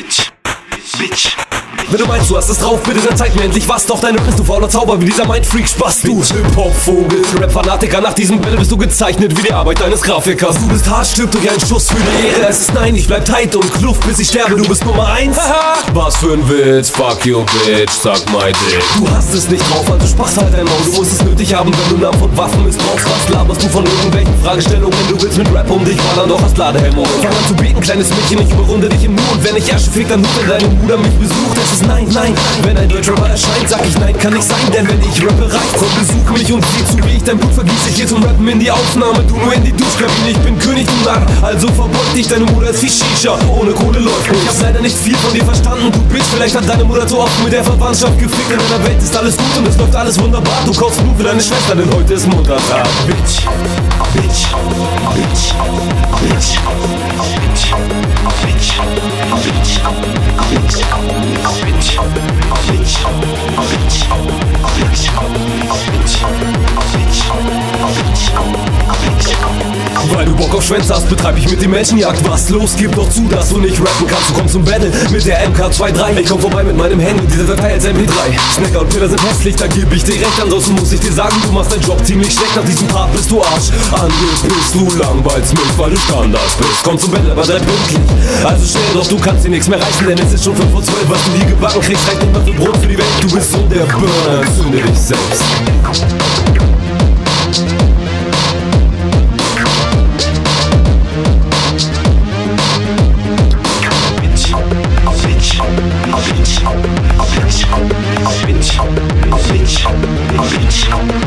Bitch, Bitch. Wenn du meinst, du hast es drauf, bitte dann zeig mir endlich was. Doch deine bist du fauler Zauber wie dieser Mindfreak Spaß. Du Hip-Hop-Vogel, Rap-Fanatiker. Nach diesem Battle bist du gezeichnet wie die Arbeit deines Grafikers. Du bist hart, stirbt durch einen Schuss für die Ehre. Es ist nein, ich bleib tight und kluft bis ich sterbe. Du bist Nummer eins. Was für ein Witz, fuck you bitch, sag my dick. Du hast es nicht drauf, also Spaß halt dein Maul. Du musst es nötig haben, wenn du Namen von Waffen missbrauchst. Was laberst du von irgendwelchen Fragestellungen? Du willst mit Rap um dich ballern, doch hast Ladehelm auf. Fang an zu beten, kleines Mädchen, ich überrunde dich im Nu. Und wenn ich Asche fick, dann nur, wenn deine Bruder mich besucht. Es ist nein, nein. Wenn ein Deutschrapper erscheint, sag ich nein, kann nicht sein. Denn wenn ich rappe, reicht Komm, besuch mich und sieh zu, wie ich dein Blut vergieße. Ich geh zum Rappen in die Aufnahme, du nur in die Duschkabine. Ich bin König, du Narr. Also verbeug dich, deine Mutter ist wie Shisha. Ohne Kohle läuft nicht. Ich hab leider nicht viel von dir verstanden, du Bitch. Vielleicht hat deine Mutter zu oft mit der Verwandtschaft gefickt. In deiner Welt ist alles gut und es läuft alles wunderbar. Du kaufst Blut für deine Schwester, denn heute ist Muttertag. Bitch, Bitch, Bock auf Schwänze hast, betreib ich mit dir Menschenjagd. Was los, gib doch zu, dass du nicht rappen kannst. Du kommst zum Battle mit der MK23. Ich komm vorbei mit meinem Handy, diese Datei als MP3. Snacker und Peter sind hässlich, da geb ich dir recht. Ansonsten muss ich dir sagen, du machst deinen Job ziemlich schlecht. Nach diesem Part bist du Arsch. Angepisst, du langweilst mich, weil du Standard bist. Komm zum Battle, aber sei pünktlich. Also schnell, doch du kannst dir nichts mehr reißen, denn es ist schon 5 vor 12. Was du hier gebacken kriegst, reicht nicht mal für Brot für die Welt. Du bist so der Burner, entzünde dich selbst. Thank.